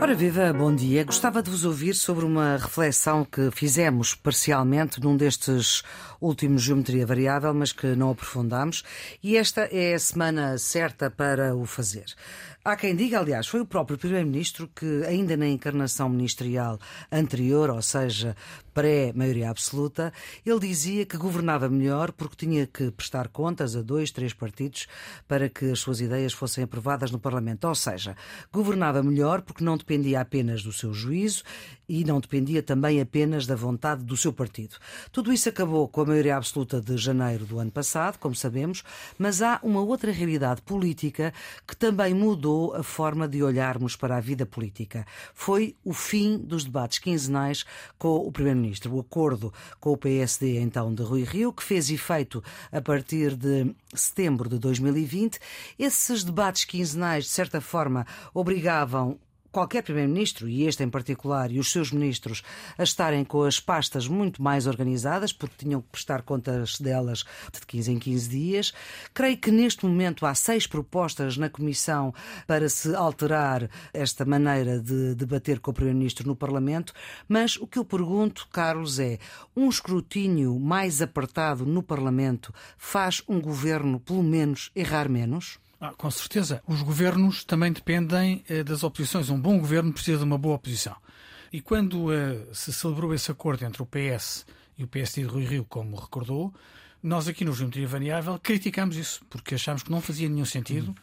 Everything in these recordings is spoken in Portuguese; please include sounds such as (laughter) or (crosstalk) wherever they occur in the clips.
Ora viva, bom dia. Gostava de vos ouvir sobre uma reflexão que fizemos parcialmente num destes últimos Geometria Variável, mas que não aprofundámos, e esta é a semana certa para o fazer. Há quem diga, aliás, foi o próprio Primeiro-Ministro que, ainda na encarnação ministerial anterior, ou seja, pré-maioria absoluta, ele dizia que governava melhor porque tinha que prestar contas a dois, três partidos para que as suas ideias fossem aprovadas no Parlamento. Ou seja, governava melhor porque não dependia apenas do seu juízo e não dependia também apenas da vontade do seu partido. Tudo isso acabou com a maioria absoluta de janeiro do ano passado, como sabemos, mas há uma outra realidade política que também mudou a forma de olharmos para a vida política. Foi o fim dos debates quinzenais com o Primeiro-Ministro. O acordo com o PSD, então, de Rui Rio, que fez efeito a partir de setembro de 2020. Esses debates quinzenais, de certa forma, obrigavam qualquer Primeiro-Ministro, e este em particular, e os seus ministros, a estarem com as pastas muito mais organizadas, porque tinham que prestar contas delas de 15 em 15 dias. Creio que neste momento há seis propostas na Comissão para se alterar esta maneira de debater com o Primeiro-Ministro no Parlamento, mas o que eu pergunto, Carlos, é um escrutínio mais apertado no Parlamento faz um governo, pelo menos, errar menos? Ah, com certeza. Os governos também dependem eh, das oposições. Um bom governo precisa de uma boa oposição. E quando eh, se celebrou esse acordo entre o PS e o PSD de Rui Rio, como recordou, nós aqui no Geometria Variável criticámos isso, porque achámos que não fazia nenhum sentido. Hum.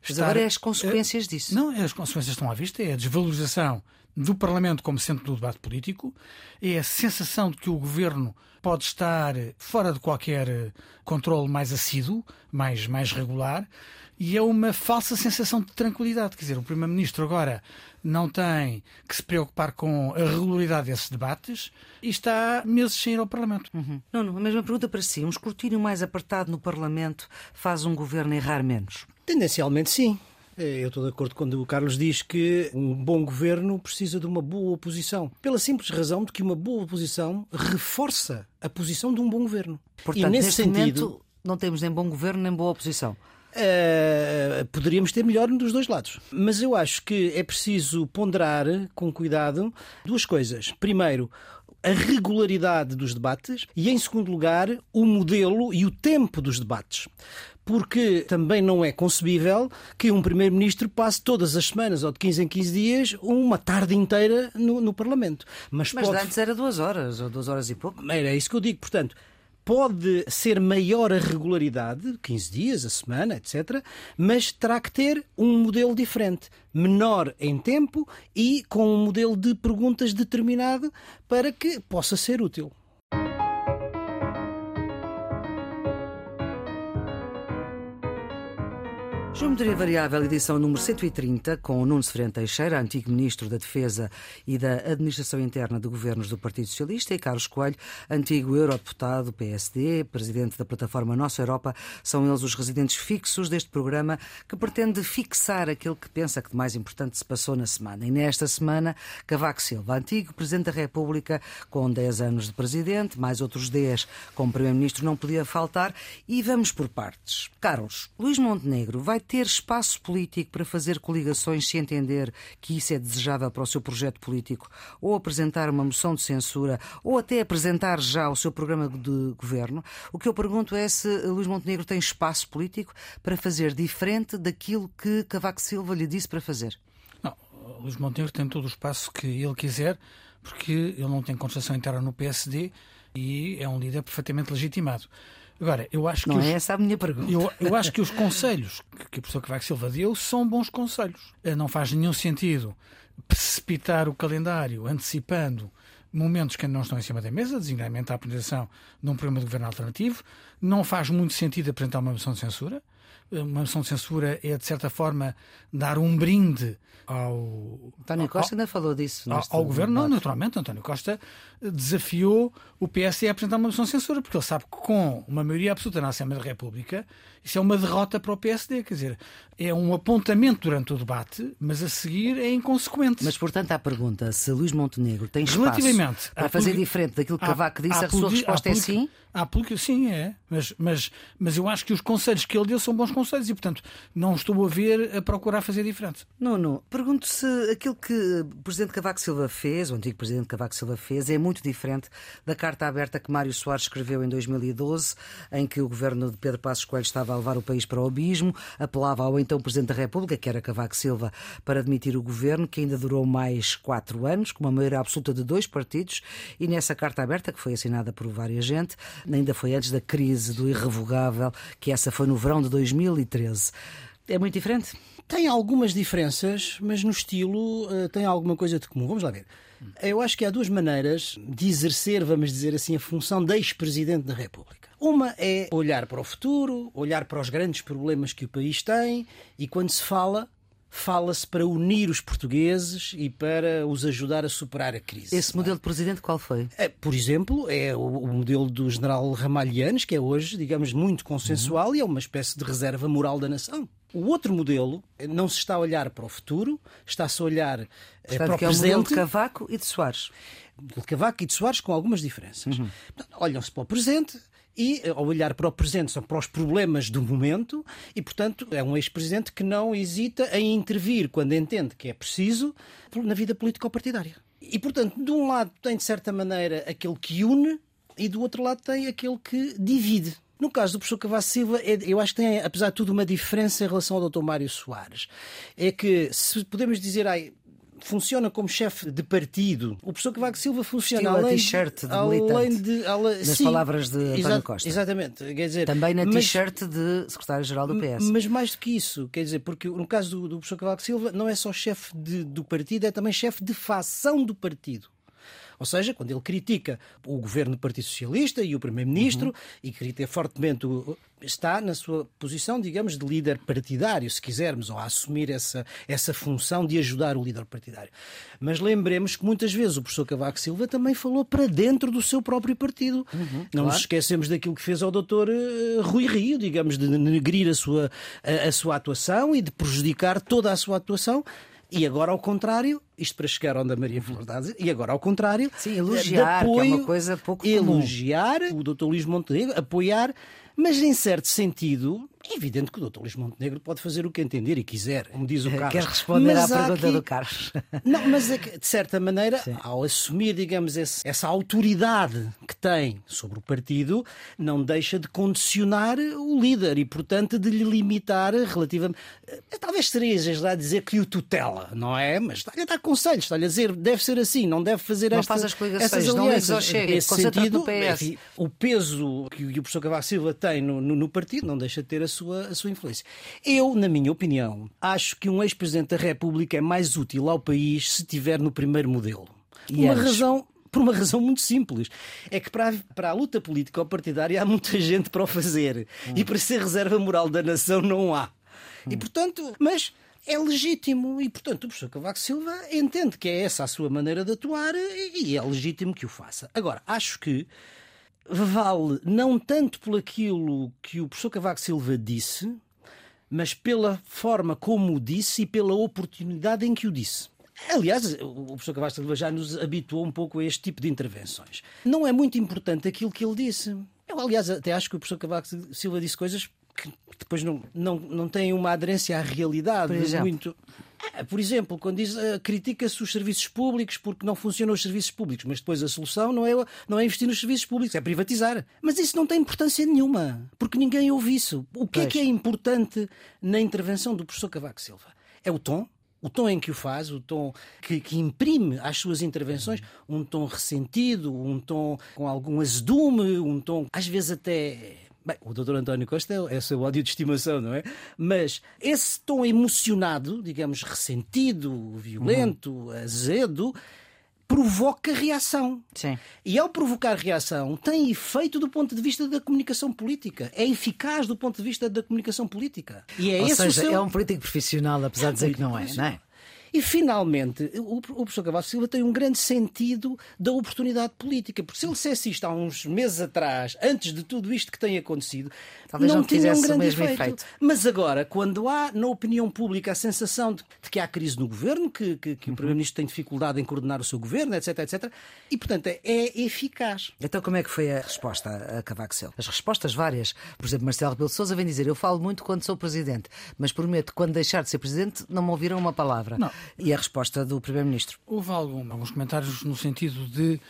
Mas estar... agora é as consequências disso. Não, as consequências estão à vista, é a desvalorização do Parlamento como centro do debate político, é a sensação de que o governo pode estar fora de qualquer controle mais assíduo, mais, mais regular, e é uma falsa sensação de tranquilidade. Quer dizer, o Primeiro-Ministro agora não tem que se preocupar com a regularidade desses debates e está meses sem ir ao Parlamento. Uhum. Não, não, a mesma pergunta para si. Um escrutínio mais apertado no Parlamento faz um governo errar menos? Tendencialmente, sim. Eu estou de acordo quando o Carlos diz que um bom governo precisa de uma boa oposição. Pela simples razão de que uma boa oposição reforça a posição de um bom governo. Portanto, e nesse sentido. Momento, não temos nem bom governo nem boa oposição. Uh, poderíamos ter melhor dos dois lados. Mas eu acho que é preciso ponderar com cuidado duas coisas. Primeiro, a regularidade dos debates e, em segundo lugar, o modelo e o tempo dos debates porque também não é concebível que um Primeiro-Ministro passe todas as semanas ou de 15 em 15 dias uma tarde inteira no, no Parlamento. Mas, Mas pode... antes era duas horas ou duas horas e pouco. Era isso que eu digo. Portanto, pode ser maior a regularidade, 15 dias, a semana, etc., mas terá que ter um modelo diferente, menor em tempo e com um modelo de perguntas determinado para que possa ser útil. Geometria Variável, edição número 130, com Nuno Severino Teixeira, antigo Ministro da Defesa e da Administração Interna de Governos do Partido Socialista, e Carlos Coelho, antigo Eurodeputado PSD, Presidente da plataforma Nossa Europa. São eles os residentes fixos deste programa que pretende fixar aquilo que pensa que de mais importante se passou na semana. E nesta semana, Cavaco Silva, antigo Presidente da República, com 10 anos de Presidente, mais outros 10 como Primeiro-Ministro, não podia faltar. E vamos por partes. Carlos, Luís Montenegro vai ter espaço político para fazer coligações se entender que isso é desejável para o seu projeto político, ou apresentar uma moção de censura, ou até apresentar já o seu programa de governo, o que eu pergunto é se Luís Montenegro tem espaço político para fazer diferente daquilo que Cavaco Silva lhe disse para fazer. Não, Luís Montenegro tem todo o espaço que ele quiser, porque ele não tem contestação interna no PSD e é um líder perfeitamente legitimado. Agora, eu acho não que. Não é os... essa a minha pergunta. Eu, eu acho que os conselhos que o professor Cavaco Silva deu são bons conselhos. Eh, não faz nenhum sentido precipitar o calendário antecipando momentos que ainda não estão em cima da mesa, designadamente a apresentação de um programa de governo alternativo. Não faz muito sentido apresentar uma moção de censura. Uma moção de censura é, de certa forma, dar um brinde ao. António Costa ao, ainda falou disso. Ao, ao governo, não, naturalmente. António Costa desafiou o PS a apresentar uma moção de censura, porque ele sabe que com uma maioria absoluta na Assembleia da República, isso é uma derrota para o PSD. Quer dizer, é um apontamento durante o debate, mas a seguir é inconsequente. Mas, portanto, a pergunta se Luís Montenegro tem espaço para fazer diferente daquilo que Cavaco disse, a sua resposta é sim? Há sim, é. Mas, mas, mas eu acho que os conselhos que ele deu são são bons conselhos e, portanto, não estou a ver a procurar fazer diferente. Não, não. Pergunto se aquilo que o Presidente Cavaco Silva fez, o antigo Presidente Cavaco Silva fez, é muito diferente da carta aberta que Mário Soares escreveu em 2012, em que o governo de Pedro Passos Coelho estava a levar o país para o abismo, apelava ao então Presidente da República, que era Cavaco Silva, para admitir o governo, que ainda durou mais quatro anos, com uma maioria absoluta de dois partidos, e nessa carta aberta, que foi assinada por várias gente, ainda foi antes da crise do irrevogável, que essa foi no verão de 2013. É muito diferente? Tem algumas diferenças, mas no estilo uh, tem alguma coisa de comum. Vamos lá ver. Eu acho que há duas maneiras de exercer, vamos dizer assim, a função de ex-presidente da República. Uma é olhar para o futuro, olhar para os grandes problemas que o país tem e quando se fala, fala-se para unir os portugueses e para os ajudar a superar a crise. Esse modelo de presidente qual foi? É, por exemplo, é o, o, modelo do general Ramalhianes, que é hoje, digamos, muito consensual uhum. e é uma espécie de reserva moral da nação. O outro modelo não se está a olhar para o futuro, está-se a olhar eh, Portanto, para o que presente. É o modelo de Cavaco e de Soares. De Cavaco e de Soares com algumas diferenças. Uhum. Olham-se para o presente, e, eh, ao olhar para o presente, são para os problemas do momento e, portanto, é um ex-presidente que não hesita em intervir quando entende que é preciso na vida político-partidária. E, portanto, de um lado tem, de certa maneira, aquele que une e do outro lado tem aquele que divide. No caso do professor Cavaco Silva, é, eu acho que tem, apesar de tudo, uma diferença em relação ao Dr. Mário Soares. É que, se podemos dizer, ai, funciona como chefe de partido. O professor Cavaco Silva funciona Estilo além t-shirt de além de além, Nas sim, palavras de António exa Costa. Exatamente. Quer dizer, Também na t-shirt de secretário-geral do PS. Mas mais do que isso, quer dizer, porque no caso do, do professor Cavaco Silva não é só chefe do partido, é também chefe de facção do partido. Ou seja, quando ele critica o governo do Partido Socialista e o Primeiro-Ministro uhum. e critica fortemente o, está na sua posição, digamos, de líder partidário, se quisermos, ou a assumir essa, essa função de ajudar o líder partidário. Mas lembremos que muitas vezes o professor Cavaco Silva também falou para dentro do seu próprio partido. Uhum, Não claro. nos esquecemos daquilo que fez ao doutor uh, Rui Rio, digamos, de negrir a sua, a, a sua atuação e de prejudicar toda a sua atuação e agora, ao contrário, isto para chegar onde a Maria dizer, e agora, ao contrário, Sim, elogiar, apoio, que é uma coisa pouco elogiar comum. o Dr. Luís Montenegro, apoiar mas, em certo sentido, é evidente que o Dr. Luís Montenegro pode fazer o que entender e quiser, como diz o Carlos. Quer responder mas à pergunta aqui... do Carlos. (laughs) Não, mas é que, de certa maneira, Sim. ao assumir, digamos, esse, essa autoridade que tem sobre o partido, não deixa de condicionar o líder e, portanto, de lhe limitar relativamente. Eh, talvez seria exagerado dizer que o tutela, não é? Mas está-lhe a dar conselhos, está-lhe a dizer deve ser assim, não deve fazer não esta, faz as essas alianças. Não chega, Esse sentido, enfim, o peso que o professor Cavaco Silva tem no, no, no partido não deixa de ter a sua, a sua influência. Eu, na minha opinião, acho que um ex-presidente da República é mais útil ao país se estiver no primeiro modelo. E uma razão por uma razão muito simples. É que para a, para a luta política ou partidária há muita gente para o fazer. Hum. E para ser reserva moral da nação não há. Hum. E portanto, mas é legítimo. E portanto o professor Cavaco Silva entende que é essa a sua maneira de atuar e é legítimo que o faça. Agora, acho que vale não tanto por aquilo que o professor Cavaco Silva disse, mas pela forma como o disse e pela oportunidade em que o disse. Aliás, o professor Cavaco Silva já nos habituou um pouco a este tipo de intervenções. Não é muito importante aquilo que ele disse. Eu, aliás, até acho que o professor Cavaco Silva disse coisas que depois não, não, não têm uma aderência à realidade muito. É, por exemplo, quando diz uh, critica-se os serviços públicos porque não funcionam os serviços públicos, mas depois a solução não é, não é investir nos serviços públicos, é privatizar. Mas isso não tem importância nenhuma, porque ninguém ouve isso. O que pois. é que é importante na intervenção do professor Cavaco Silva? É o tom, o tom em que o faz, o tom que, que, imprime às suas intervenções, um tom ressentido, um tom com algum azedume, um tom às vezes até Bem, o Dr. António Costa é o seu ódio de estimação, não é? Mas esse tom emocionado, digamos, ressentido, violento, uhum. azedo, provoca reação. Sim. E ao provocar reação, tem efeito do ponto de vista da comunicação política. É eficaz do ponto de vista da comunicação política. E é Ou seja, seu... é um político profissional, apesar é de dizer que não é, não é? E finalmente, o, o professor Cavaco Silva tem um grande sentido da oportunidade política, porque se ele dissesse isto há uns meses atrás, antes de tudo isto que tem acontecido, Talvez não, não tinha um tivesse o grande mesmo efeito. efeito. Mas agora, quando há na opinião pública a sensação de, de que há crise no governo, que, que, que o Primeiro-Ministro tem dificuldade em coordenar o seu governo, etc, etc, e portanto é, é eficaz. Então, como é que foi a resposta a Cavaco Silva? As respostas várias. Por exemplo, Marcelo Rebelo de Sousa vem dizer: Eu falo muito quando sou presidente, mas prometo que quando deixar de ser presidente não me ouviram uma palavra. Não. E a resposta do primeiro-ministro? Houve algum, alguns comentários no sentido de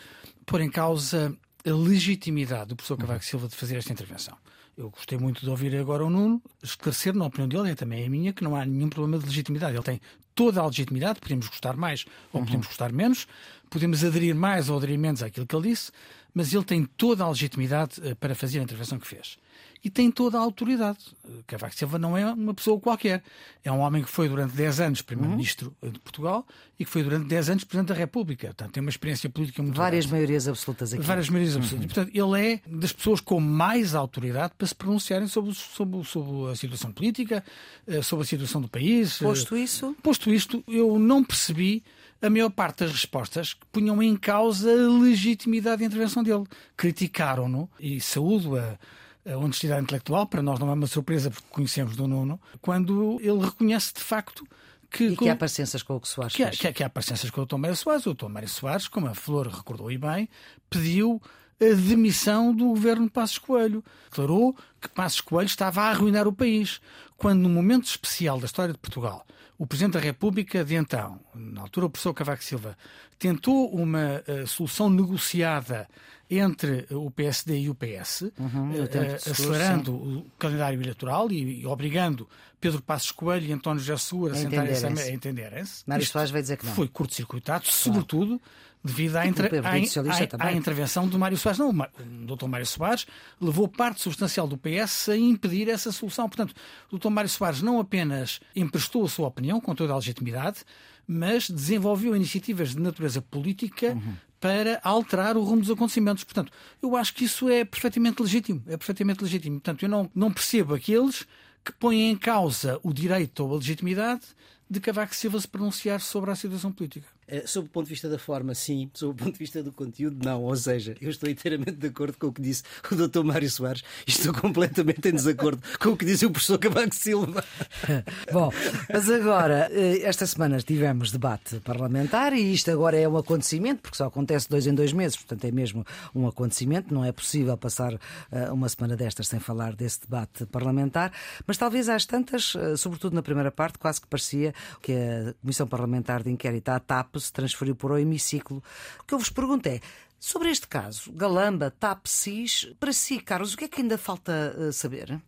pôr em causa a legitimidade do professor Cavaco Silva de fazer esta intervenção. Eu gostei muito de ouvir agora o Nuno esclarecer, na opinião dele, e também é a minha, que não há nenhum problema de legitimidade. Ele tem toda a legitimidade, podemos gostar mais ou podemos gostar menos, podemos aderir mais ou aderir menos àquilo que ele disse, mas ele tem toda a legitimidade eh, para fazer a intervenção que fez. E tem toda a autoridade. Eh, Cavaco Silva não é uma pessoa qualquer. É um homem que foi durante 10 anos Primeiro-Ministro de Portugal e que foi durante 10 anos Presidente da República. Portanto, tem uma experiência política muito Várias grande. maiorias absolutas aqui. Várias maiorias absolutas. E, Portanto, ele é das pessoas com mais autoridade para se pronunciarem sobre, sobre, sobre a situação política, sobre a situação do país. Posto isso, Posto isto, eu não percebi a maior parte das respostas que punham em causa a legitimidade da intervenção dele. Criticaram-no e saúdo a, a honestidade intelectual, para nós não é uma surpresa porque conhecemos do Nuno, quando ele reconhece de facto que. e que há parecenças com o que Soares Que fez. que, há, que há parecenças com o Dr. Mário Soares. O Dr. Mário Soares, como a Flor recordou e bem, pediu a demissão do governo de Passos Coelho. Declarou que Passos Coelho estava a arruinar o país. Quando, num momento especial da história de Portugal, o Presidente da República de então, na altura o professor Cavaco Silva, tentou uma eh, solução negociada entre o PSD e o PS, eh, discurso, acelerando o calendário eleitoral e, e obrigando Pedro Passos Coelho e António José Segura a, sentarem-se a entenderem-se. Mário Soares vai dizer que não. Foi curto-circuitado, sobretudo devido à, inter- à- à- intervenção do Mário Soares. Não, o Ma- o Dr. Mário Soares levou parte substancial do PS a impedir essa solução. Portanto, o Dr. Mário Soares não apenas emprestou a sua opinião com toda a legitimidade, mas desenvolveu iniciativas de natureza política Uhum. para alterar o rumo dos acontecimentos. Portanto, eu acho que isso é perfeitamente legítimo. É perfeitamente legítimo. Portanto, eu não, não percebo aqueles que põem em causa o direito ou a legitimidade de Cavaco Silva se pronunciar sobre a situação política. Eh, Sob o ponto de vista da forma, sim. Sob o ponto de vista do conteúdo, não. Ou seja, eu estou inteiramente de acordo com o que disse o Dr. Mário Soares e estou completamente em desacordo com o que disse o professor Cavaco Silva. (laughs) Bom, mas agora, eh, esta semana tivemos debate parlamentar e isto agora é um acontecimento, porque só acontece dois em dois meses, portanto é mesmo um acontecimento, não é possível passar eh, uma semana destas sem falar desse debate parlamentar, mas talvez às tantas, sobretudo na primeira parte, quase que parecia que a Comissão Parlamentar de Inquérito à TAP se transferiu para o hemiciclo. O que eu vos pergunto é. Sobre este caso, Galamba, TAP, SIS, para si, Carlos, o que é que ainda falta eh, saber?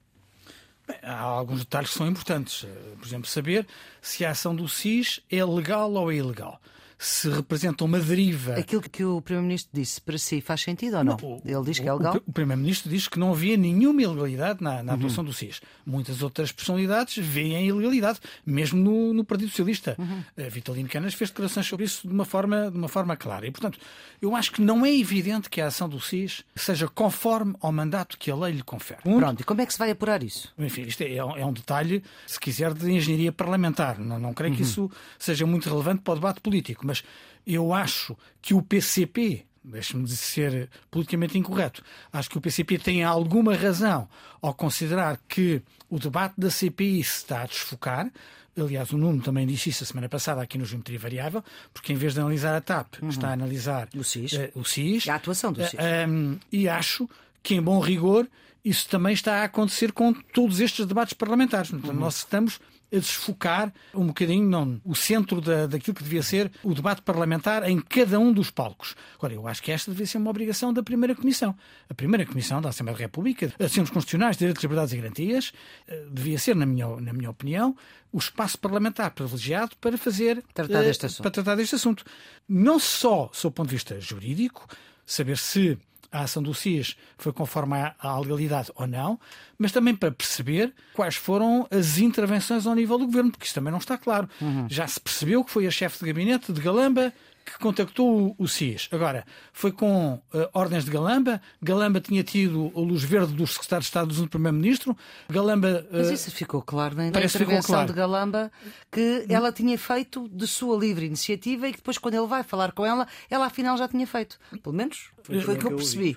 Bem, há alguns detalhes que são importantes. Eh, Por exemplo, saber se a ação do SIS é legal ou é ilegal. Se representa uma deriva. Aquilo que o Primeiro-Ministro disse para si faz sentido ou não? O- Ele diz que é legal. O, Primeiro-Ministro diz que não havia nenhuma ilegalidade na, Uhum. na atuação do SIS. Muitas outras personalidades veem ilegalidade, mesmo no, no Partido Socialista. Uhum. Uh, Vitalino Canas fez declarações sobre isso de uma, forma, de uma forma clara. E, portanto, eu acho que não é evidente que a ação do SIS seja conforme ao mandato que a lei lhe confere. Um, Pronto, e como é que se vai apurar isso? enfim, isto é, é um- é detalhe, se quiser, de engenharia parlamentar. Não, não creio que isso seja muito relevante para o debate político, mas eu acho que o PCP, deixe-me ser politicamente incorreto, acho que o PCP tem alguma razão ao considerar que o debate da CPI se está a desfocar. Aliás, o Nuno também disse isso a semana passada aqui no Geometria Variável, porque em vez de analisar a TAP, está a analisar O SIS. eh, o SIS. E a atuação do SIS. Eh, um, e acho que, em bom rigor, isso também está a acontecer com todos estes debates parlamentares. Portanto, Uhum. nós estamos a desfocar um bocadinho não, o centro da, daquilo que devia ser o debate parlamentar em cada um dos palcos. Agora, eu acho que esta devia ser uma obrigação da Primeira Comissão. A Primeira Comissão da Assembleia da República, Assuntos Constitucionais, Direitos, Liberdades e Garantias, eh, devia ser, na minha, na minha opinião, o espaço parlamentar privilegiado para fazer Tratar eh, deste assunto. para tratar deste assunto. Não só sob o ponto de vista jurídico, saber se a ação do SIS foi conforme à, à legalidade ou não, mas também para perceber quais foram as intervenções ao nível do governo, porque isso também não está claro. Uhum. Já se percebeu que foi a chefe de gabinete de Galamba que contactou o SIS. Agora, foi com uh, ordens de Galamba. Galamba tinha tido a luz verde do secretário de Estado do Primeiro-Ministro. Galamba. Uh, Mas isso ficou claro na intervenção claro. de Galamba que ela tinha feito de sua livre iniciativa e que depois, quando ele vai falar com ela, ela afinal já tinha feito. Pelo menos foi, foi o que eu percebi.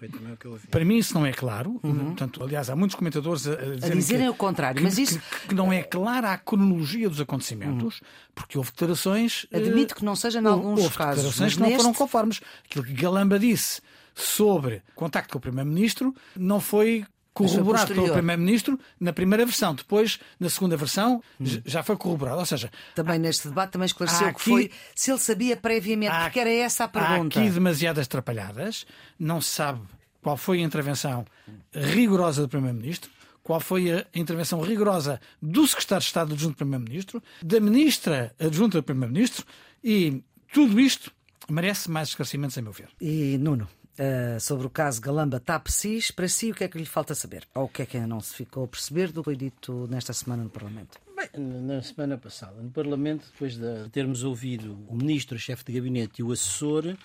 Para mim, isso não é claro. Uhum. Portanto, aliás, há muitos comentadores a, a dizerem, a dizerem que, o contrário. Que, mas isso... que, que, não é clara a cronologia dos acontecimentos, uhum. porque houve declarações. Admito que não seja em alguns houve casos. Declarações que não neste... foram conformes. Aquilo que Galamba disse sobre contacto com o Primeiro-Ministro não foi corroborado pelo Primeiro-Ministro na primeira versão. Depois, na segunda versão, hum. já foi corroborado. Ou seja, também há... neste debate também esclareceu aqui... que foi se ele sabia previamente, há... porque era essa a pergunta. Há aqui demasiadas trapalhadas, não se sabe qual foi a intervenção rigorosa do Primeiro-Ministro qual foi a intervenção rigorosa do secretário de Estado adjunto do Primeiro-Ministro, da ministra adjunta do Primeiro-Ministro e tudo isto merece mais esclarecimentos, a meu ver. E Nuno, Uh, sobre o caso Galamba Tapsis, para si o que é que lhe falta saber? Ou o que é que ainda não se ficou a perceber do que foi dito nesta semana no Parlamento? Bem, na semana passada, no Parlamento, depois de termos ouvido o Ministro, o Chefe de Gabinete e o Assessor,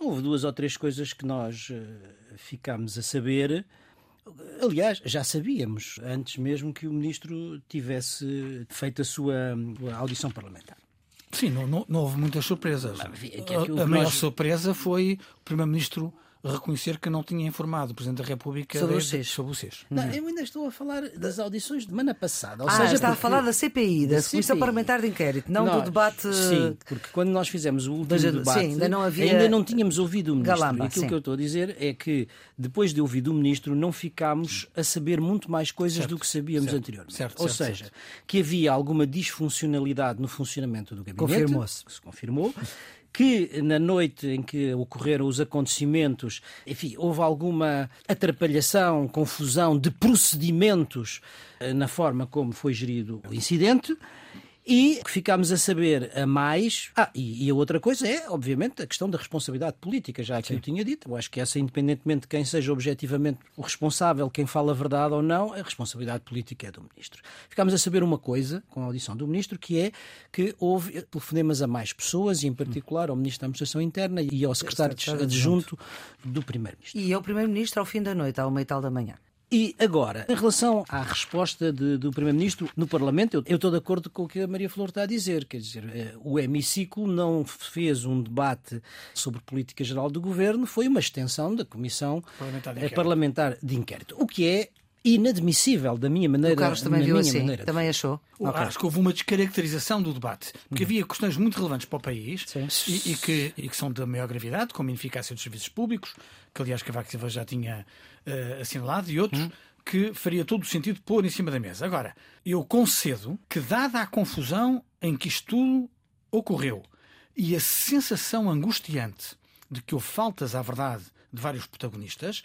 houve duas ou três coisas que nós uh, ficámos a saber. Aliás, já sabíamos, antes mesmo que o Ministro tivesse feito a sua audição parlamentar. Sim, não, não, não houve muitas surpresas. Mas, que, é que a, a maior nós... surpresa foi o Primeiro-Ministro reconhecer que não tinha informado o Presidente da República sobre, desde, o sobre o SES. Não, eu ainda estou a falar das audições de semana passada. Ou ah, seja, está porque... a falar da CPI, da, da Comissão Parlamentar de Inquérito, não nós, do debate. Sim, porque quando nós fizemos o último Mas, debate, sim, ainda, não havia... ainda não tínhamos ouvido o Ministro. Galamba, Aquilo sim. que eu estou a dizer é que depois de ouvir o Ministro, não ficámos a saber muito mais coisas certo, do que sabíamos certo, anteriormente. Certo, Ou seja, que havia alguma disfuncionalidade no funcionamento do gabinete. Confirmou-se. Se confirmou que na noite em que ocorreram os acontecimentos, enfim, houve alguma atrapalhação, confusão de procedimentos eh, na forma como foi gerido o incidente. E ficámos a saber a mais. Ah, e, e, a outra coisa é, obviamente, a questão da responsabilidade política, já aqui eu tinha dito. Eu acho que essa, independentemente de quem seja objetivamente o responsável, quem fala a verdade ou não, a responsabilidade política é do Ministro. Ficámos a saber uma coisa com a audição do Ministro, que é que houve telefonemas a mais pessoas, e em particular ao Ministro da Administração Interna e ao Secretário Adjunto do Primeiro-Ministro. E ao Primeiro-Ministro ao fim da noite, à uma e tal da manhã. E agora, em relação à resposta de, do Primeiro-Ministro no Parlamento, eu, eu, estou de acordo com o que a Maria Flor está a dizer. Quer dizer, eh, o hemiciclo não fez um debate sobre política geral do governo, foi uma extensão da Comissão Parlamentar de eh, Inquérito, Parlamentar de Inquérito o que é inadmissível da minha maneira. O Carlos também viu assim, maneira. também achou. Okay. Acho que houve uma descaracterização do debate, porque uhum. havia questões muito relevantes para o país e, e, que, e, que, são da maior gravidade, como a ineficácia dos serviços públicos, que aliás Cavaco Silva já tinha uh, assinalado, e outros. Uhum que faria todo o sentido pôr em cima da mesa. Agora, eu concedo que, dada a confusão em que isto tudo ocorreu e a sensação angustiante de que houve faltas à verdade de vários protagonistas,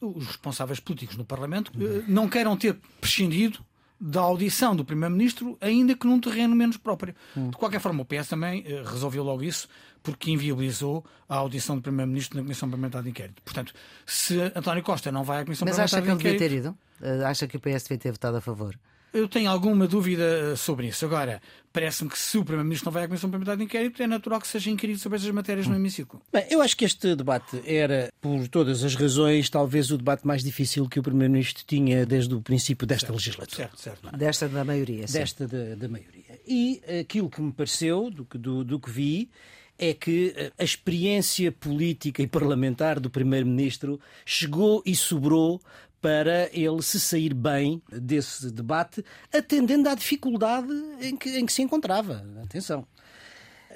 os responsáveis políticos no Parlamento eh, não queiram ter prescindido da audição do Primeiro-Ministro, ainda que num terreno menos próprio. Hum. De qualquer forma, o PS também uh, resolveu logo isso, porque inviabilizou a audição do Primeiro-Ministro na Comissão Parlamentar de Inquérito. Portanto, se António Costa não vai à Comissão Mas Parlamentar de Inquérito... Mas acha que ele devia ter ido? Uh, acha que o PS devia ter votado a favor? Eu tenho alguma dúvida eh, sobre isso. Agora, parece-me que se o Primeiro-Ministro não vai à Comissão Parlamentar de Inquérito, é natural que seja inquirido sobre essas matérias no hemiciclo. Bem, eu acho que este debate era, por todas as razões, talvez o debate mais difícil que o Primeiro-Ministro tinha desde o princípio desta certo, legislatura. Certo, certo. É? Desta da maioria. Sim. Desta da, da maioria. E aquilo que me pareceu, do, do, do que vi, é que eh, a experiência política e parlamentar do Primeiro-Ministro chegou e sobrou para ele se sair bem desse debate, atendendo à dificuldade em que, em que se encontrava. Atenção.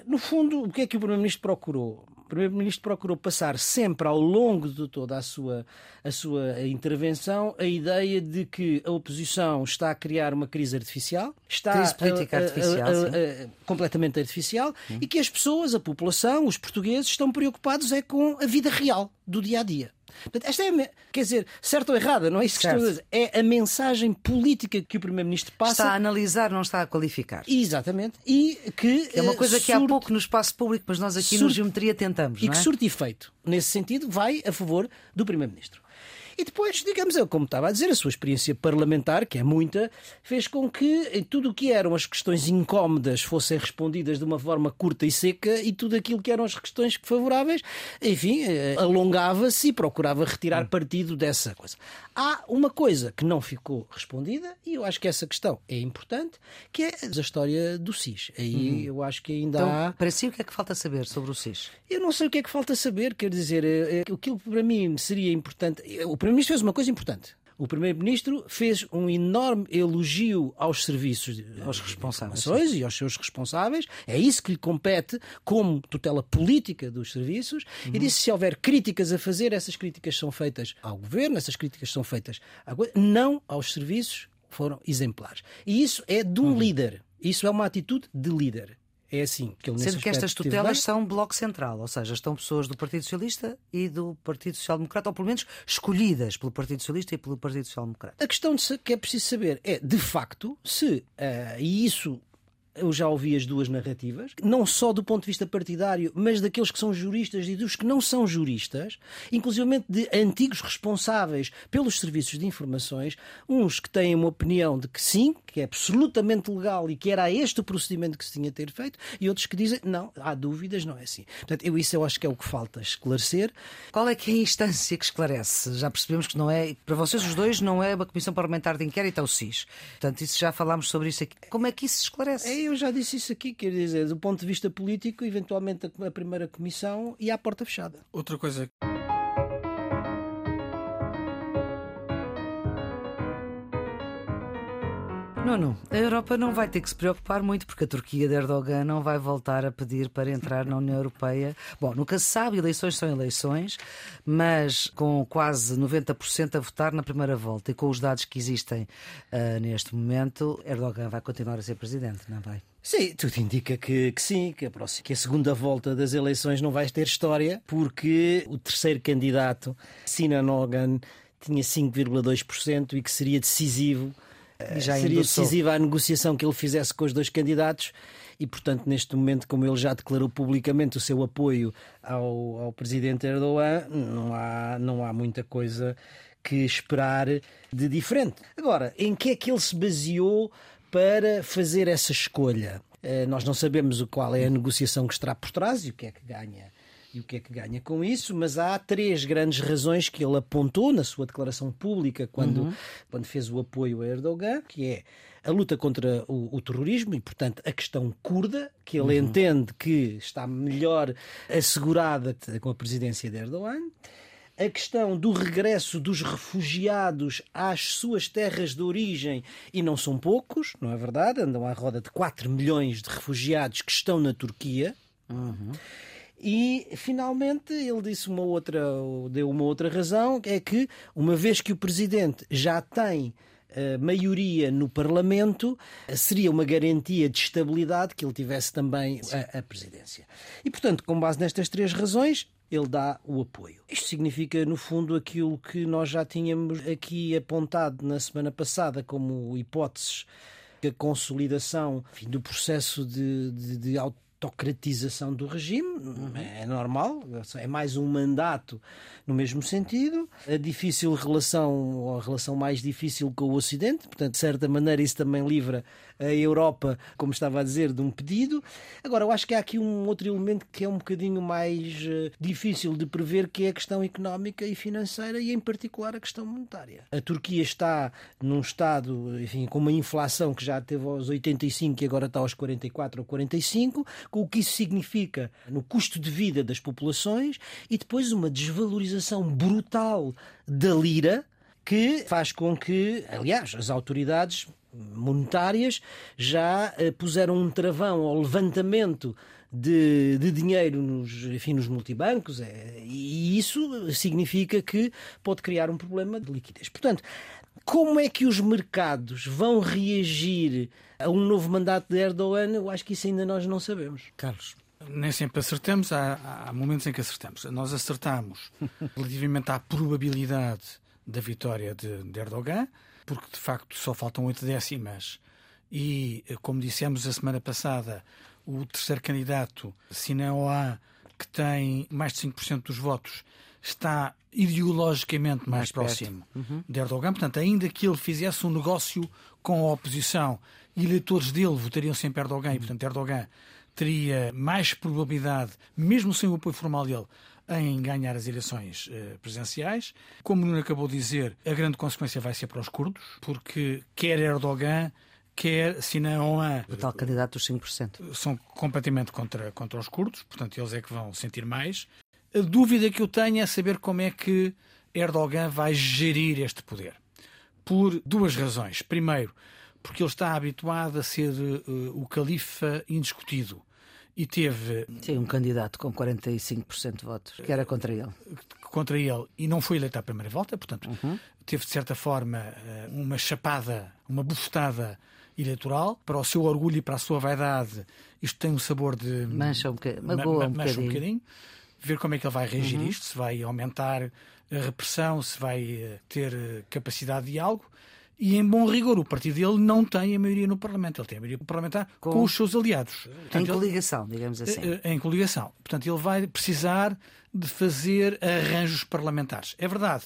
No fundo, o que é que o Primeiro-Ministro procurou? O Primeiro-Ministro procurou passar sempre ao longo de toda a sua, a sua intervenção a ideia de que a oposição está a criar uma crise artificial, está crise política a, artificial, a, a, completamente artificial, e que as pessoas, a população, os portugueses, estão preocupados é com a vida real do dia a dia. Portanto, esta é, quer dizer, certo ou errada, não é isso que estou a dizer. É a mensagem política que o Primeiro-Ministro passa. Está a analisar, não está a qualificar. Exatamente. E que. É uma coisa que há pouco no espaço público, mas nós aqui surte, no Geometria tentamos. E é? que surte efeito. Nesse sentido, vai a favor do Primeiro-Ministro. E depois, digamos, eu, como estava a dizer, a sua experiência parlamentar, que é muita, fez com que tudo o que eram as questões incómodas fossem respondidas de uma forma curta e seca e tudo aquilo que eram as questões favoráveis, enfim, eh, alongava-se e procurava retirar partido dessa coisa. Há uma coisa que não ficou respondida e eu acho que essa questão é importante, que é a história do SIS. Aí uhum. eu acho que ainda então, há. Para si, o que é que falta saber sobre o SIS? Eu não sei o que é que falta saber, quer dizer, aquilo que para mim seria importante. O Primeiro-Ministro fez uma coisa importante. O Primeiro-Ministro fez um enorme elogio aos serviços, aos responsáveis e aos seus responsáveis. É isso que lhe compete como tutela política dos serviços. Uhum. E disse se houver críticas a fazer, essas críticas são feitas ao governo, essas críticas são feitas à... não aos serviços, foram exemplares. E isso é de um uhum. líder. Isso é uma atitude de líder. É assim. Que Sendo que estas tutelas são bloco central, ou seja, estão pessoas do Partido Socialista e do Partido Social Democrata, ou pelo menos escolhidas pelo Partido Socialista e pelo Partido Social Democrata. A questão que é preciso saber é, de facto, se, uh, e isso eu já ouvi as duas narrativas, não só do ponto de vista partidário, mas daqueles que são juristas e dos que não são juristas, inclusive de antigos responsáveis pelos serviços de informações, uns que têm uma opinião de que sim, que é absolutamente legal e que era este o procedimento que se tinha de ter feito, e outros que dizem não, há dúvidas, não é assim. Portanto, eu, isso eu acho que é o que falta esclarecer. Qual é que é a instância que esclarece? Já percebemos que não é, para vocês os dois, não é uma Comissão Parlamentar de Inquérito, é o SIS. Portanto, isso já falámos sobre isso aqui. Como é que isso se esclarece? É, eu já disse isso aqui, quer dizer, do ponto de vista político, eventualmente a primeira comissão e à porta fechada. Outra coisa Não, não. A Europa não vai ter que se preocupar muito porque a Turquia de Erdogan não vai voltar a pedir para entrar na União Europeia. Bom, nunca se sabe, eleições são eleições, mas com quase 90% a votar na primeira volta e com os dados que existem uh, neste momento, Erdogan vai continuar a ser presidente, não vai? Sim, tudo indica que, que sim, que a, próxima, que a segunda volta das eleições não vai ter história, porque o terceiro candidato, Sinan Ogan, tinha 5,2% e que seria decisivo já seria decisiva a negociação que ele fizesse com os dois candidatos e, portanto, neste momento, como ele já declarou publicamente o seu apoio ao, ao presidente Erdogan, não há, não há muita coisa que esperar de diferente. Agora, em que é que ele se baseou para fazer essa escolha? Eh, nós não sabemos qual é a negociação que estará por trás e o que é que ganha e o que é que ganha com isso, mas há três grandes razões que ele apontou na sua declaração pública quando, uhum. quando fez o apoio a Erdogan, que é a luta contra o, o, terrorismo e, portanto, a questão curda, que ele uhum. entende que está melhor assegurada com a presidência de Erdogan. A questão do regresso dos refugiados às suas terras de origem, e não são poucos, não é verdade? Andam à roda de 4 milhões de refugiados que estão na Turquia. Uhum. E finalmente ele disse uma outra, deu uma outra razão, é que uma vez que o presidente já tem uh, maioria no Parlamento, seria uma garantia de estabilidade que ele tivesse também a, a presidência. E portanto, com base nestas três razões, ele dá o apoio. Isto significa, no fundo, aquilo que nós já tínhamos aqui apontado na semana passada como hipóteses a consolidação enfim, do processo de, de, de autocratização do regime, uhum. é normal, é mais um mandato no mesmo sentido. A difícil relação, ou a relação mais difícil com o Ocidente, portanto, de certa maneira, isso também livra a Europa, como estava a dizer, de um pedido. Agora, eu acho que há aqui um outro elemento que é um bocadinho mais uh, difícil de prever, que é a questão económica e financeira e, em particular, a questão monetária. A Turquia está num estado, enfim, com uma inflação que já teve aos 85 e agora está aos 44 ou 45, com o que isso significa no custo de vida das populações e depois uma desvalorização brutal da lira que faz com que, aliás, as autoridades monetárias já eh, puseram um travão ao levantamento de, de, dinheiro nos, enfim, nos multibancos, é, e isso significa que pode criar um problema de liquidez. Portanto, como é que os mercados vão reagir a um novo mandato de Erdogan? Eu acho que isso ainda nós não sabemos. Carlos. Nem sempre acertamos, há, há momentos em que acertamos. Nós acertamos (laughs) relativamente à probabilidade da vitória de, de Erdogan, porque de facto só faltam oito décimas e, como dissemos a semana passada, o terceiro candidato, Sinan Oa, que tem mais de 5% dos votos, está ideologicamente mais, mais próximo uhum. de Erdogan. Portanto, ainda que ele fizesse um negócio com a oposição, eleitores dele votariam sempre Erdogan, e portanto Erdogan teria mais probabilidade, mesmo sem o apoio formal dele, em ganhar as eleições uh, presidenciais. Como o Nuno acabou de dizer, a grande consequência vai ser para os curdos, porque quer Erdogan, quer Sinan o tal candidato dos 5%. São completamente contra, contra os curdos, portanto eles é que vão sentir mais. A dúvida que eu tenho é saber como é que Erdogan vai gerir este poder. Por duas razões. Primeiro, porque ele está habituado a ser uh, o califa indiscutido e teve. Sim, um candidato com 45% de votos, que era contra ele. Contra ele e não foi eleito à primeira volta, portanto, uhum. teve de certa forma eh, uma chapada, uma bufetada eleitoral. Para o seu orgulho e para a sua vaidade, isto tem um sabor de. Mancha um bocadinho. Magoa um, mancha um bocadinho. Ver como é que ele vai reagir uhum. isto, se vai aumentar a repressão, se vai eh, ter eh, capacidade de diálogo. E, em bom rigor, o partido dele não tem a maioria no Parlamento. Ele tem a maioria parlamentar com, com os seus aliados. Portanto, em coligação, ele, digamos assim. Eh, em coligação. Portanto, ele vai precisar de fazer arranjos parlamentares. É verdade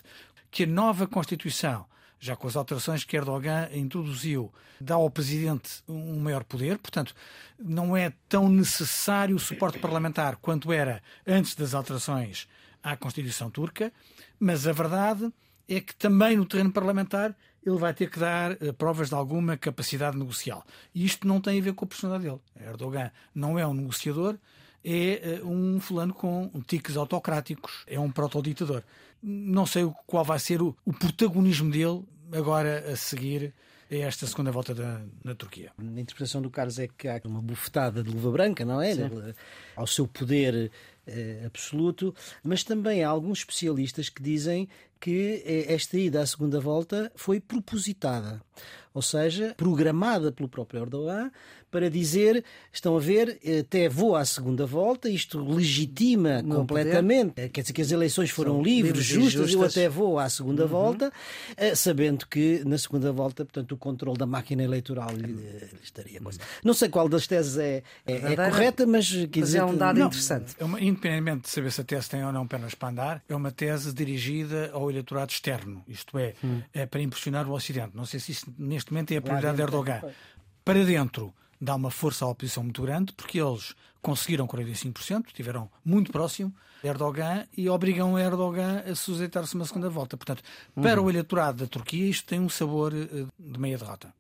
que a nova Constituição, já com as alterações que Erdogan introduziu, dá ao Presidente um maior poder. Portanto, não é tão necessário o suporte parlamentar quanto era antes das alterações à Constituição turca. Mas a verdade é que também no terreno parlamentar ele vai ter que dar uh, provas de alguma capacidade negocial. E isto não tem a ver com a personalidade dele. Erdogan não é um negociador, é uh, um fulano com tiques autocráticos, é um protoditador. Não sei qual vai ser o, o protagonismo dele agora a seguir a esta segunda volta da, na Turquia. A interpretação do Carlos é que há uma bufetada de luva branca, não é? Sim. Ao seu poder eh, absoluto, mas também há alguns especialistas que dizem que eh, esta ida à segunda volta foi propositada, ou seja, programada pelo próprio Erdogan para dizer: estão a ver, até vou à segunda volta, isto legitima Não completamente, poder. quer dizer que as eleições foram livres, livres justas, justas, eu até vou à segunda uhum. volta, eh, sabendo que na segunda volta, portanto, o controle da máquina eleitoral lhe, estaria coisa. Não sei qual das teses é, é, é correta, mas, mas dizer, é um dado não, interessante. É uma, independentemente de saber se a tese tem ou não pernas para andar, é uma tese dirigida ao eleitorado externo, isto é, hum. é para impressionar o Ocidente. Não sei se isso neste momento é a prioridade de Erdogan. Para dentro, dá uma força à oposição muito grande, porque eles conseguiram 45%, estiveram muito próximo de Erdogan e obrigam Erdogan a sujeitar-se uma segunda volta. Portanto, para uhum. o eleitorado da Turquia, isto tem um sabor eh, de meia derrota.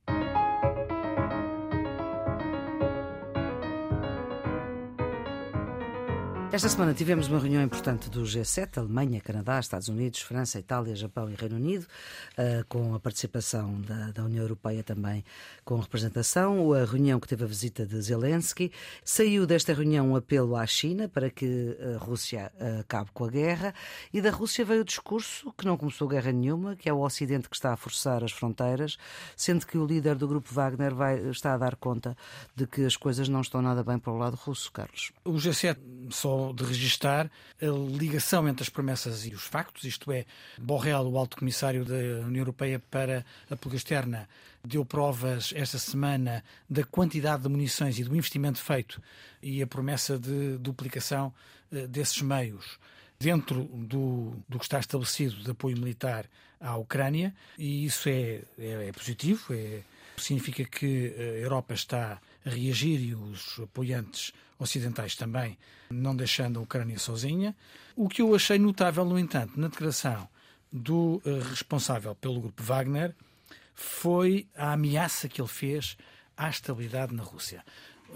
Esta semana tivemos uma reunião importante do G7, Alemanha, Canadá, Estados Unidos, França, Itália, Japão e Reino Unido, uh, com a participação da, União Europeia também com representação. A reunião que teve a visita de Zelensky. Saiu desta reunião um apelo à China para que a Rússia uh, acabe com a guerra e da Rússia veio o discurso que não começou guerra nenhuma, que é o Ocidente que está a forçar as fronteiras, sendo que o líder do grupo Wagner vai, está a dar conta de que as coisas não estão nada bem para o lado russo, Carlos. O G7 só de registar a ligação entre as promessas e os factos, isto é, Borrell, o alto comissário da União Europeia para a política externa, deu provas esta semana da quantidade de munições e do investimento feito e a promessa de duplicação eh, desses meios. Dentro do, do que está estabelecido de apoio militar à Ucrânia, e isso é, é, é positivo, é, significa que a Europa está reagir e os apoiantes ocidentais também, não deixando a Ucrânia sozinha. O que eu achei notável, no entanto, na declaração do uh, responsável pelo grupo Wagner foi a ameaça que ele fez à estabilidade na Rússia.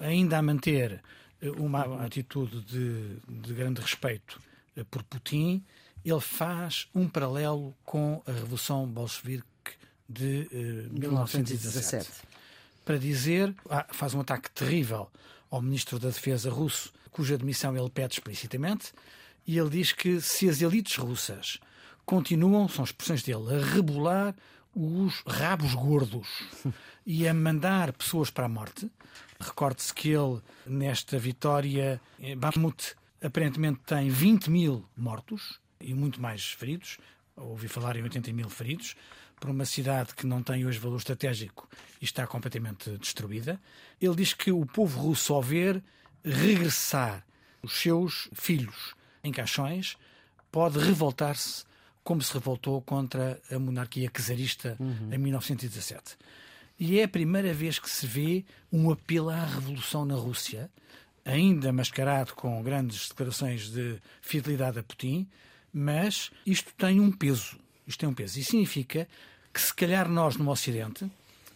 Ainda a manter uh, uma atitude de, de grande respeito uh, por Putin, ele faz um paralelo com a Revolução Bolchevique de 1917. Para dizer, ah, faz um ataque terrível ao ministro da Defesa russo, cuja admissão ele pede explicitamente, e ele diz que se as elites russas continuam, são expressões dele, a rebolar os rabos gordos e a mandar pessoas para a morte. Recorde-se que ele, nesta vitória, Bakhmut aparentemente tem 20 mil mortos e muito mais feridos. Ouvi falar em 80 mil feridos por uma cidade que não tem hoje valor estratégico e está completamente destruída. Ele diz que o povo russo, ao ver regressar os seus filhos em caixões, pode revoltar-se como se revoltou contra a monarquia czarista uhum. em 1917. E é a primeira vez que se vê um apelo à revolução na Rússia, ainda mascarado com grandes declarações de fidelidade a Putin, mas isto tem um peso. Isto tem um peso. E significa que, se calhar, nós no Ocidente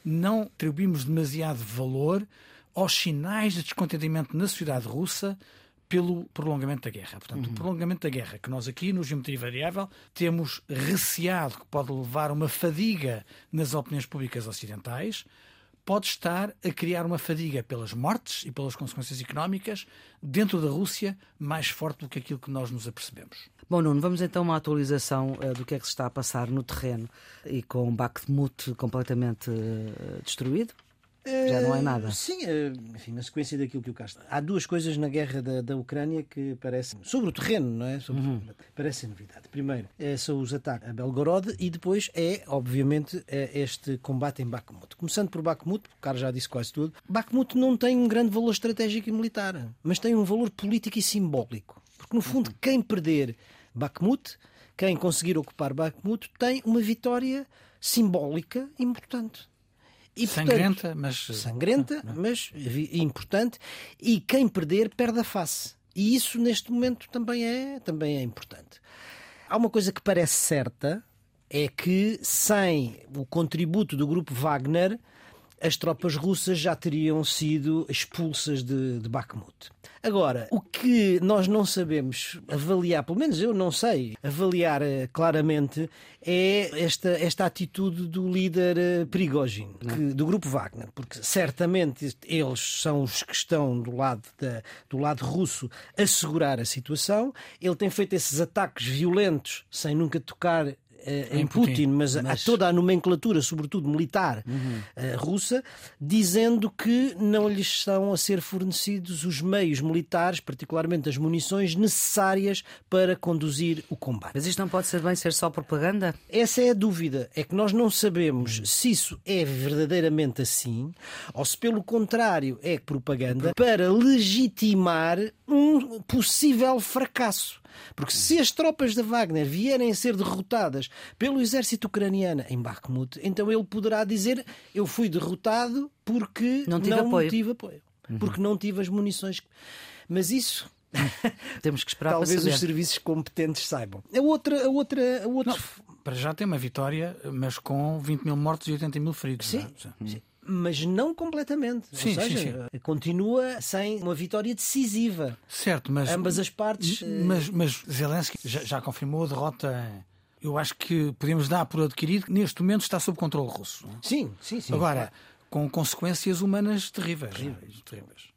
não atribuímos demasiado valor aos sinais de descontentamento na sociedade russa pelo prolongamento da guerra. Portanto, uhum. o prolongamento da guerra, que nós aqui no Geometria Variável temos receado que pode levar a uma fadiga nas opiniões públicas ocidentais, pode estar a criar uma fadiga pelas mortes e pelas consequências económicas dentro da Rússia mais forte do que aquilo que nós nos apercebemos. Bom, Nuno, vamos então a uma atualização uh, do que é que se está a passar no terreno e com Bakhmut completamente uh, destruído. Já não é nada. Sim, eh, enfim, na sequência daquilo que o Castro. Há duas coisas na guerra da, da Ucrânia que parecem. Sobre o terreno, não é? Sobre, uhum. Parecem novidade. Primeiro, é, são os ataques a Belgorod e depois é, obviamente, é este combate em Bakhmut. Começando por Bakhmut, o cara já disse quase tudo. Bakhmut não tem um grande valor estratégico e militar, mas tem um valor político e simbólico. Porque, no fundo, uhum. quem perder Bakhmut, quem conseguir ocupar Bakhmut, tem uma vitória simbólica importante. E, sangrenta, portanto, mas. Sangrenta, mas importante. E quem perder, perde a face. E isso, neste momento, também é, também é importante. Há uma coisa que parece certa: é que sem o contributo do grupo Wagner, as tropas russas já teriam sido expulsas de, de Bakhmut. Agora, o que nós não sabemos avaliar, pelo menos eu não sei avaliar eh, claramente, é esta, esta atitude do líder eh, Prigozhin, que, do grupo Wagner, porque certamente eles são os que estão do lado, da, do lado russo a segurar a situação. Ele tem feito esses ataques violentos sem nunca tocar eh, em, Putin, Putin, mas, mas, a toda a nomenclatura, sobretudo militar uhum. uh, russa, dizendo que não lhes estão a ser fornecidos os meios militares, particularmente as munições necessárias para conduzir o combate. Mas isto não pode ser bem ser só propaganda? Essa é a dúvida. É que nós não sabemos uhum. se isso é verdadeiramente assim ou se, pelo contrário, é propaganda para legitimar um possível fracasso. Porque se as tropas da Wagner vierem a ser derrotadas pelo exército ucraniano em Bakhmut, então ele poderá dizer: Eu fui derrotado porque não tive não apoio. Tive apoio uhum. Porque não tive as munições. Mas isso (laughs) temos que esperar Talvez os serviços competentes saibam. A outra, a outra, a outra... Não, para já tem uma vitória, mas com 20 mil mortos e 80 mil feridos. Sim, é? sim mas não completamente. Sim, Ou seja, sim, sim. continua sem uma vitória decisiva. Certo, mas. Ambas as partes. Mas, mas Zelensky já, já confirmou a derrota. Eu acho que podemos dar por adquirido que neste momento está sob controle russo. É? Sim, sim, sim. Agora, com consequências humanas terríveis. Terríveis. terríveis.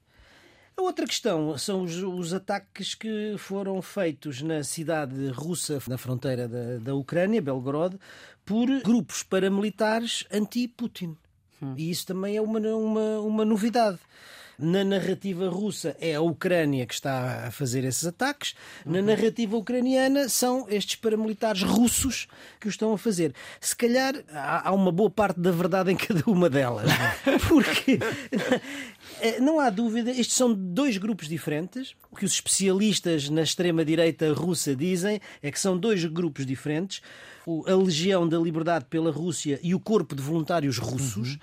A outra questão são os, os, ataques que foram feitos na cidade russa, na fronteira da, da Ucrânia, Belgorod, por grupos paramilitares anti-Putin. Hum. E isso também é uma, uma, uma novidade. Na narrativa russa é a Ucrânia que está a fazer esses ataques, na uhum. narrativa ucraniana são estes paramilitares russos que o estão a fazer. Se calhar há uma boa parte da verdade em (laughs) cada uma delas, (laughs) porque não há dúvida, estes são dois grupos diferentes. O que os especialistas na extrema-direita russa dizem é que são dois grupos diferentes a Legião da Liberdade pela Rússia e o Corpo de Voluntários Russos. Uhum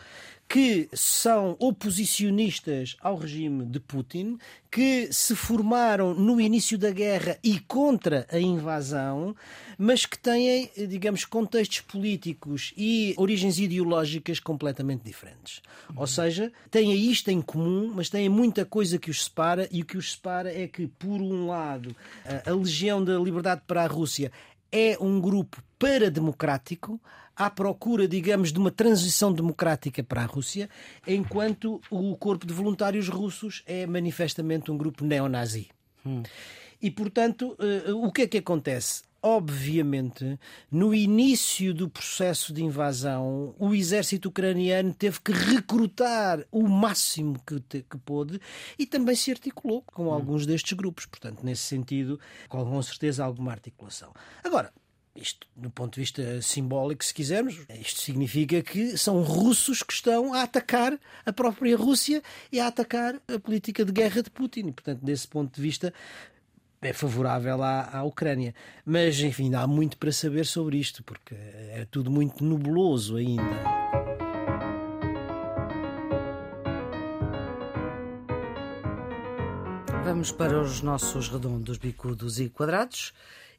que são oposicionistas ao regime de Putin, que se formaram no início da guerra e contra a invasão, mas que têm, digamos, contextos políticos e origens ideológicas completamente diferentes. Uhum. Ou seja, têm isto em comum, mas têm muita coisa que os separa, e o que os separa é que, por um lado, a Legião da Liberdade para a Rússia é um grupo parademocrático, à procura, digamos, de uma transição democrática para a Rússia, enquanto o corpo de voluntários russos é manifestamente um grupo neonazi. Hum. E, portanto, uh, o que é que acontece? Obviamente, no início do processo de invasão, o exército ucraniano teve que recrutar o máximo que, te, que pôde e também se articulou com hum. alguns destes grupos. Portanto, nesse sentido, com certeza alguma articulação. Agora, isto, do ponto de vista simbólico, se quisermos, isto significa que são russos que estão a atacar a própria Rússia e a atacar a política de guerra de Putin. E, portanto, desse ponto de vista, é favorável à, à Ucrânia. Mas, enfim, há muito para saber sobre isto, porque é tudo muito nebuloso ainda. Vamos para os nossos redondos, bicudos e quadrados.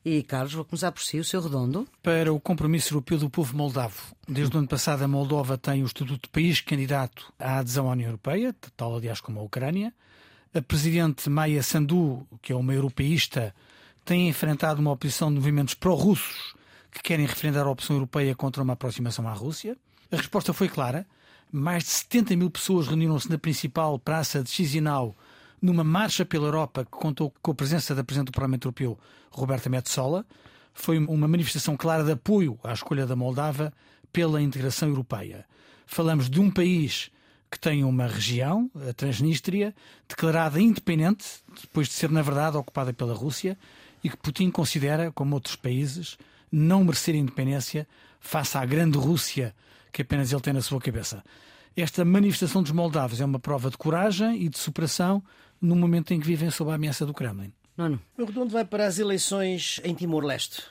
E, Carlos, vou começar por si, o seu redondo. Para o compromisso europeu do povo moldavo. Desde o ano passado, a Moldova tem o estatuto de país candidato à adesão à União Europeia, tal, aliás, como a Ucrânia. A presidente Maia Sandu, que é uma europeísta, tem enfrentado uma oposição de movimentos pró-russos que querem referendar a opção europeia contra uma aproximação à Rússia. A resposta foi clara. Mais de 70 mil pessoas reuniram-se na principal praça de Chisinau numa marcha pela Europa que contou com a presença da Presidente do Parlamento Europeu, Roberta Metsola. Foi uma manifestação clara de apoio à escolha da Moldava pela integração europeia. Falamos de um país que tem uma região, a Transnistria, declarada independente, depois de ser, na verdade, ocupada pela Rússia, e que Putin considera, como outros países, não merecer independência face à grande Rússia que apenas ele tem na sua cabeça. Esta manifestação dos moldavos é uma prova de coragem e de superação no momento em que vivem sob a ameaça do Kremlin. Nuno. O redondo vai para as eleições em Timor-Leste.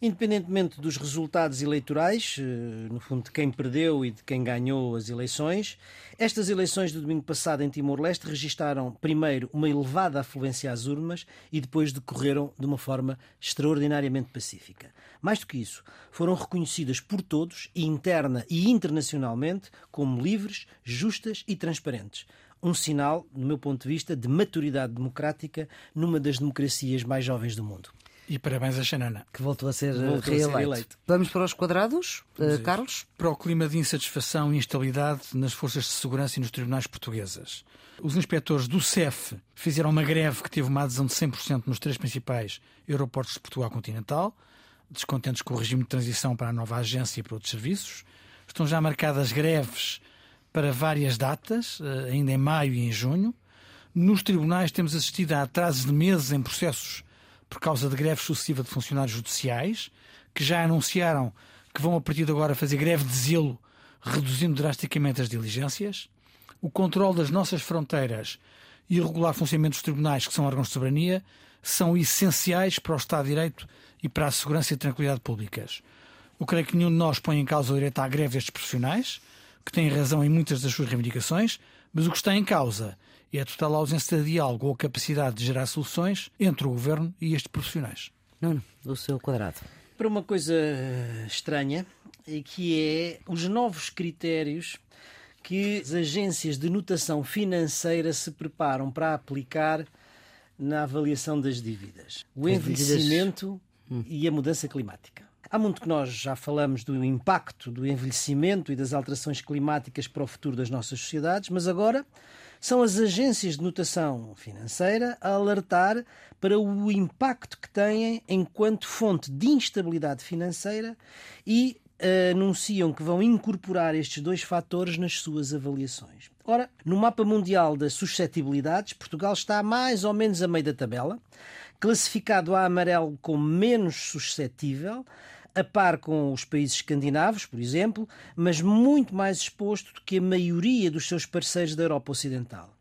Independentemente dos resultados eleitorais, eh, no fundo de quem perdeu e de quem ganhou as eleições, estas eleições do domingo passado em Timor-Leste registaram primeiro uma elevada afluência às urnas e depois decorreram de uma forma extraordinariamente pacífica. Mais do que isso, foram reconhecidas por todos, interna e internacionalmente, como livres, justas e transparentes um sinal, no meu ponto de vista, de maturidade democrática numa das democracias mais jovens do mundo. E parabéns a Xanana. Que voltou a ser voltou reeleito. A ser Vamos para os quadrados, uh, Carlos? Para o clima de insatisfação e instabilidade nas forças de segurança e nos tribunais portuguesas. Os inspectores do CEF fizeram uma greve que teve uma adesão de 100% nos três principais aeroportos de Portugal continental, descontentes com o regime de transição para a nova agência e para outros serviços. Estão já marcadas greves para várias datas, eh, ainda em maio e em junho. Nos tribunais temos assistido a atrasos de meses em processos por causa de greve sucessiva de funcionários judiciais, que já anunciaram que vão a partir de agora fazer greve de zelo, reduzindo drasticamente as diligências. O controle das nossas fronteiras e o regular funcionamento dos tribunais, que são órgãos de soberania, são essenciais para o Estado de Direito e para a segurança e tranquilidade públicas. Eu creio que nenhum de nós põe em causa o direito à greve destes profissionais que têm razão em muitas das suas reivindicações, mas o que está em causa é a total ausência de diálogo ou capacidade de gerar soluções entre o governo e estes profissionais. Nuno, o seu quadrado. Para uma coisa estranha, que é os novos critérios que as agências de notação financeira se preparam para aplicar na avaliação das dívidas. O envelhecimento hum. e a mudança climática. Há muito que nós já falamos do impacto do envelhecimento e das alterações climáticas para o futuro das nossas sociedades, mas agora são as agências de notação financeira a alertar para o impacto que têm enquanto fonte de instabilidade financeira e uh, anunciam que vão incorporar estes dois fatores nas suas avaliações. Ora, no mapa mundial das suscetibilidades, Portugal está mais ou menos a meio da tabela, classificado a amarelo como menos suscetível, a par com os países escandinavos, por exemplo, mas muito mais exposto do que a maioria dos seus parceiros da Europa Ocidental.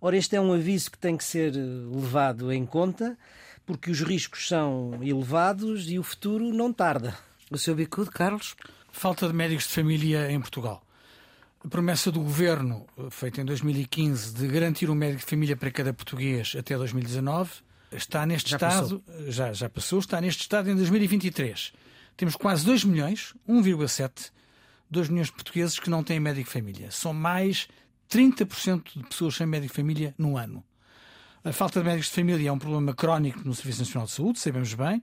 Ora, este é um aviso que tem que ser eh, levado em conta, porque os riscos são elevados e o futuro não tarda. O seu bicudo, Carlos? Falta de médicos de família em Portugal. A promessa do governo, eh, feita em 2015, de garantir um médico de família para cada português até 2019, está neste já estado, passou. Já, já passou, está neste estado em 2023. Temos quase 2 milhões, 1,7, 2 milhões de portugueses que não têm médico família. São mais 30% de pessoas sem médico família no ano. A falta de médicos de família é um problema crónico no Serviço Nacional de Saúde, sabemos bem,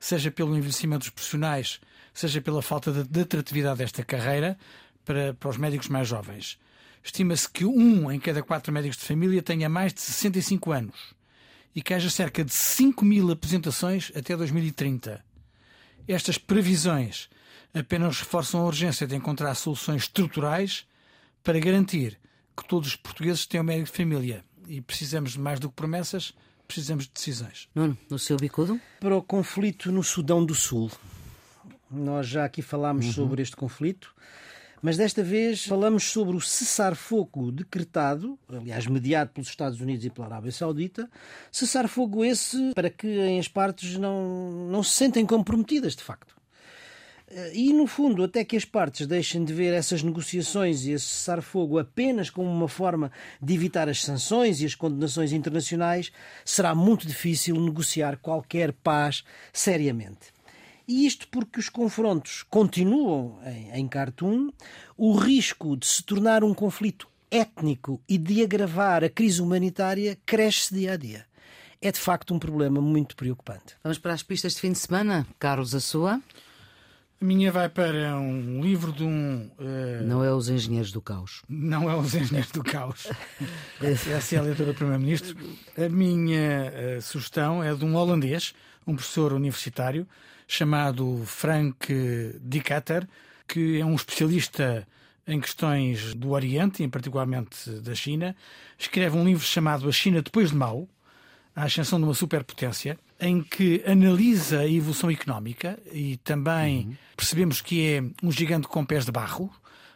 seja pelo envelhecimento dos profissionais, seja pela falta de, de atratividade desta carreira para, para os médicos mais jovens. Estima-se que um em cada quatro médicos de família tenha mais de 65 anos e que haja cerca de 5 mil apresentações até 2030. Estas previsões apenas reforçam a urgência de encontrar soluções estruturais para garantir que todos os portugueses tenham médico de família. E precisamos de mais do que promessas, precisamos de decisões. Nuno, no seu bicudo? Para o conflito no Sudão do Sul. Nós já aqui falámos uhum. sobre este conflito. Mas desta vez falamos sobre o cessar-fogo decretado, aliás, mediado pelos Estados Unidos e pela Arábia Saudita, cessar-fogo esse para que as partes não, não se sentem comprometidas, de facto. E, no fundo, até que as partes deixem de ver essas negociações e esse cessar-fogo apenas como uma forma de evitar as sanções e as condenações internacionais, será muito difícil negociar qualquer paz seriamente. E isto porque os confrontos continuam em, em Khartoum, o risco de se tornar um conflito étnico e de agravar a crise humanitária cresce dia a dia. É de facto um problema muito preocupante. Vamos para as pistas de fim de semana. Carlos, a sua? A minha vai para um livro de um. Uh... Não é Os Engenheiros do Caos. Não é Os Engenheiros do Caos. Essa (laughs) é a letra do Primeiro-Ministro. A minha uh, sugestão é de um holandês, um professor universitário, chamado Frank Dicater, que é um especialista em questões do Oriente, em particularmente da China. Escreve um livro chamado A China Depois de Mao, a ascensão de uma superpotência, em que analisa a evolução económica e também uhum. percebemos que é um gigante com pés de barro,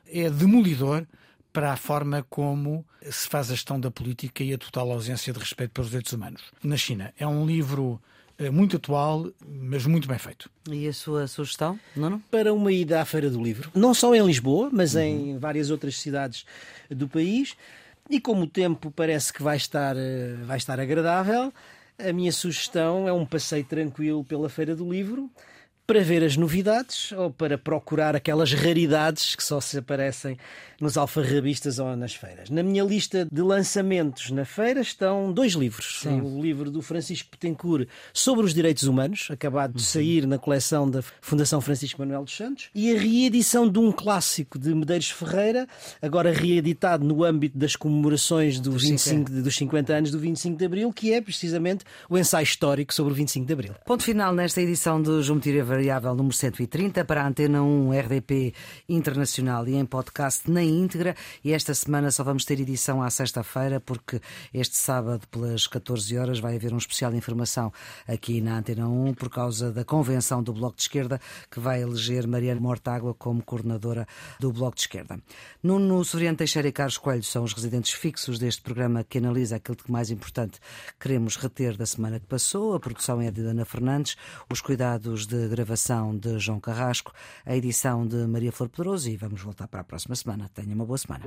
é demolidor para a forma como se faz a gestão da política e a total ausência de respeito pelos direitos humanos na China. É um livro muito atual, mas muito bem feito. E a sua sugestão, Nuno? Para uma ida à Feira do Livro, não só em Lisboa, mas uhum. em várias outras cidades do país. E como o tempo parece que vai estar, eh, vai estar agradável, a minha sugestão é um passeio tranquilo pela Feira do Livro para ver as novidades ou para procurar aquelas raridades que só se aparecem nos alfarrabistas ou nas feiras. Na minha lista de lançamentos na feira estão dois livros. Sim. O livro do Francisco Petencourt sobre os direitos humanos, acabado de uhum. sair na coleção da Fundação Francisco Manuel dos Santos, e a reedição de um clássico de Medeiros Ferreira, agora reeditado no âmbito das comemorações do 25, dos 50 anos do 25 de Abril, que é precisamente o ensaio histórico sobre o 25 de Abril. Ponto final nesta edição do Geometria variável número 130 para a Antena 1 RDP Internacional e em podcast na íntegra. E esta semana só vamos ter edição à sexta-feira, porque este sábado, pelas 14 horas, vai haver um especial de informação aqui na Antena 1 por causa da convenção do Bloco de Esquerda, que vai eleger Mariana Mortágua como coordenadora do Bloco de Esquerda. Nuno Soriano Teixeira e Carlos Coelho são os residentes fixos deste programa que analisa aquilo que mais importante queremos reter da semana que passou. A produção é de Ana Fernandes, os cuidados de gravação gravação de João Carrasco, a edição de Maria Flor Pedroso e vamos voltar para a próxima semana. Tenha uma boa semana.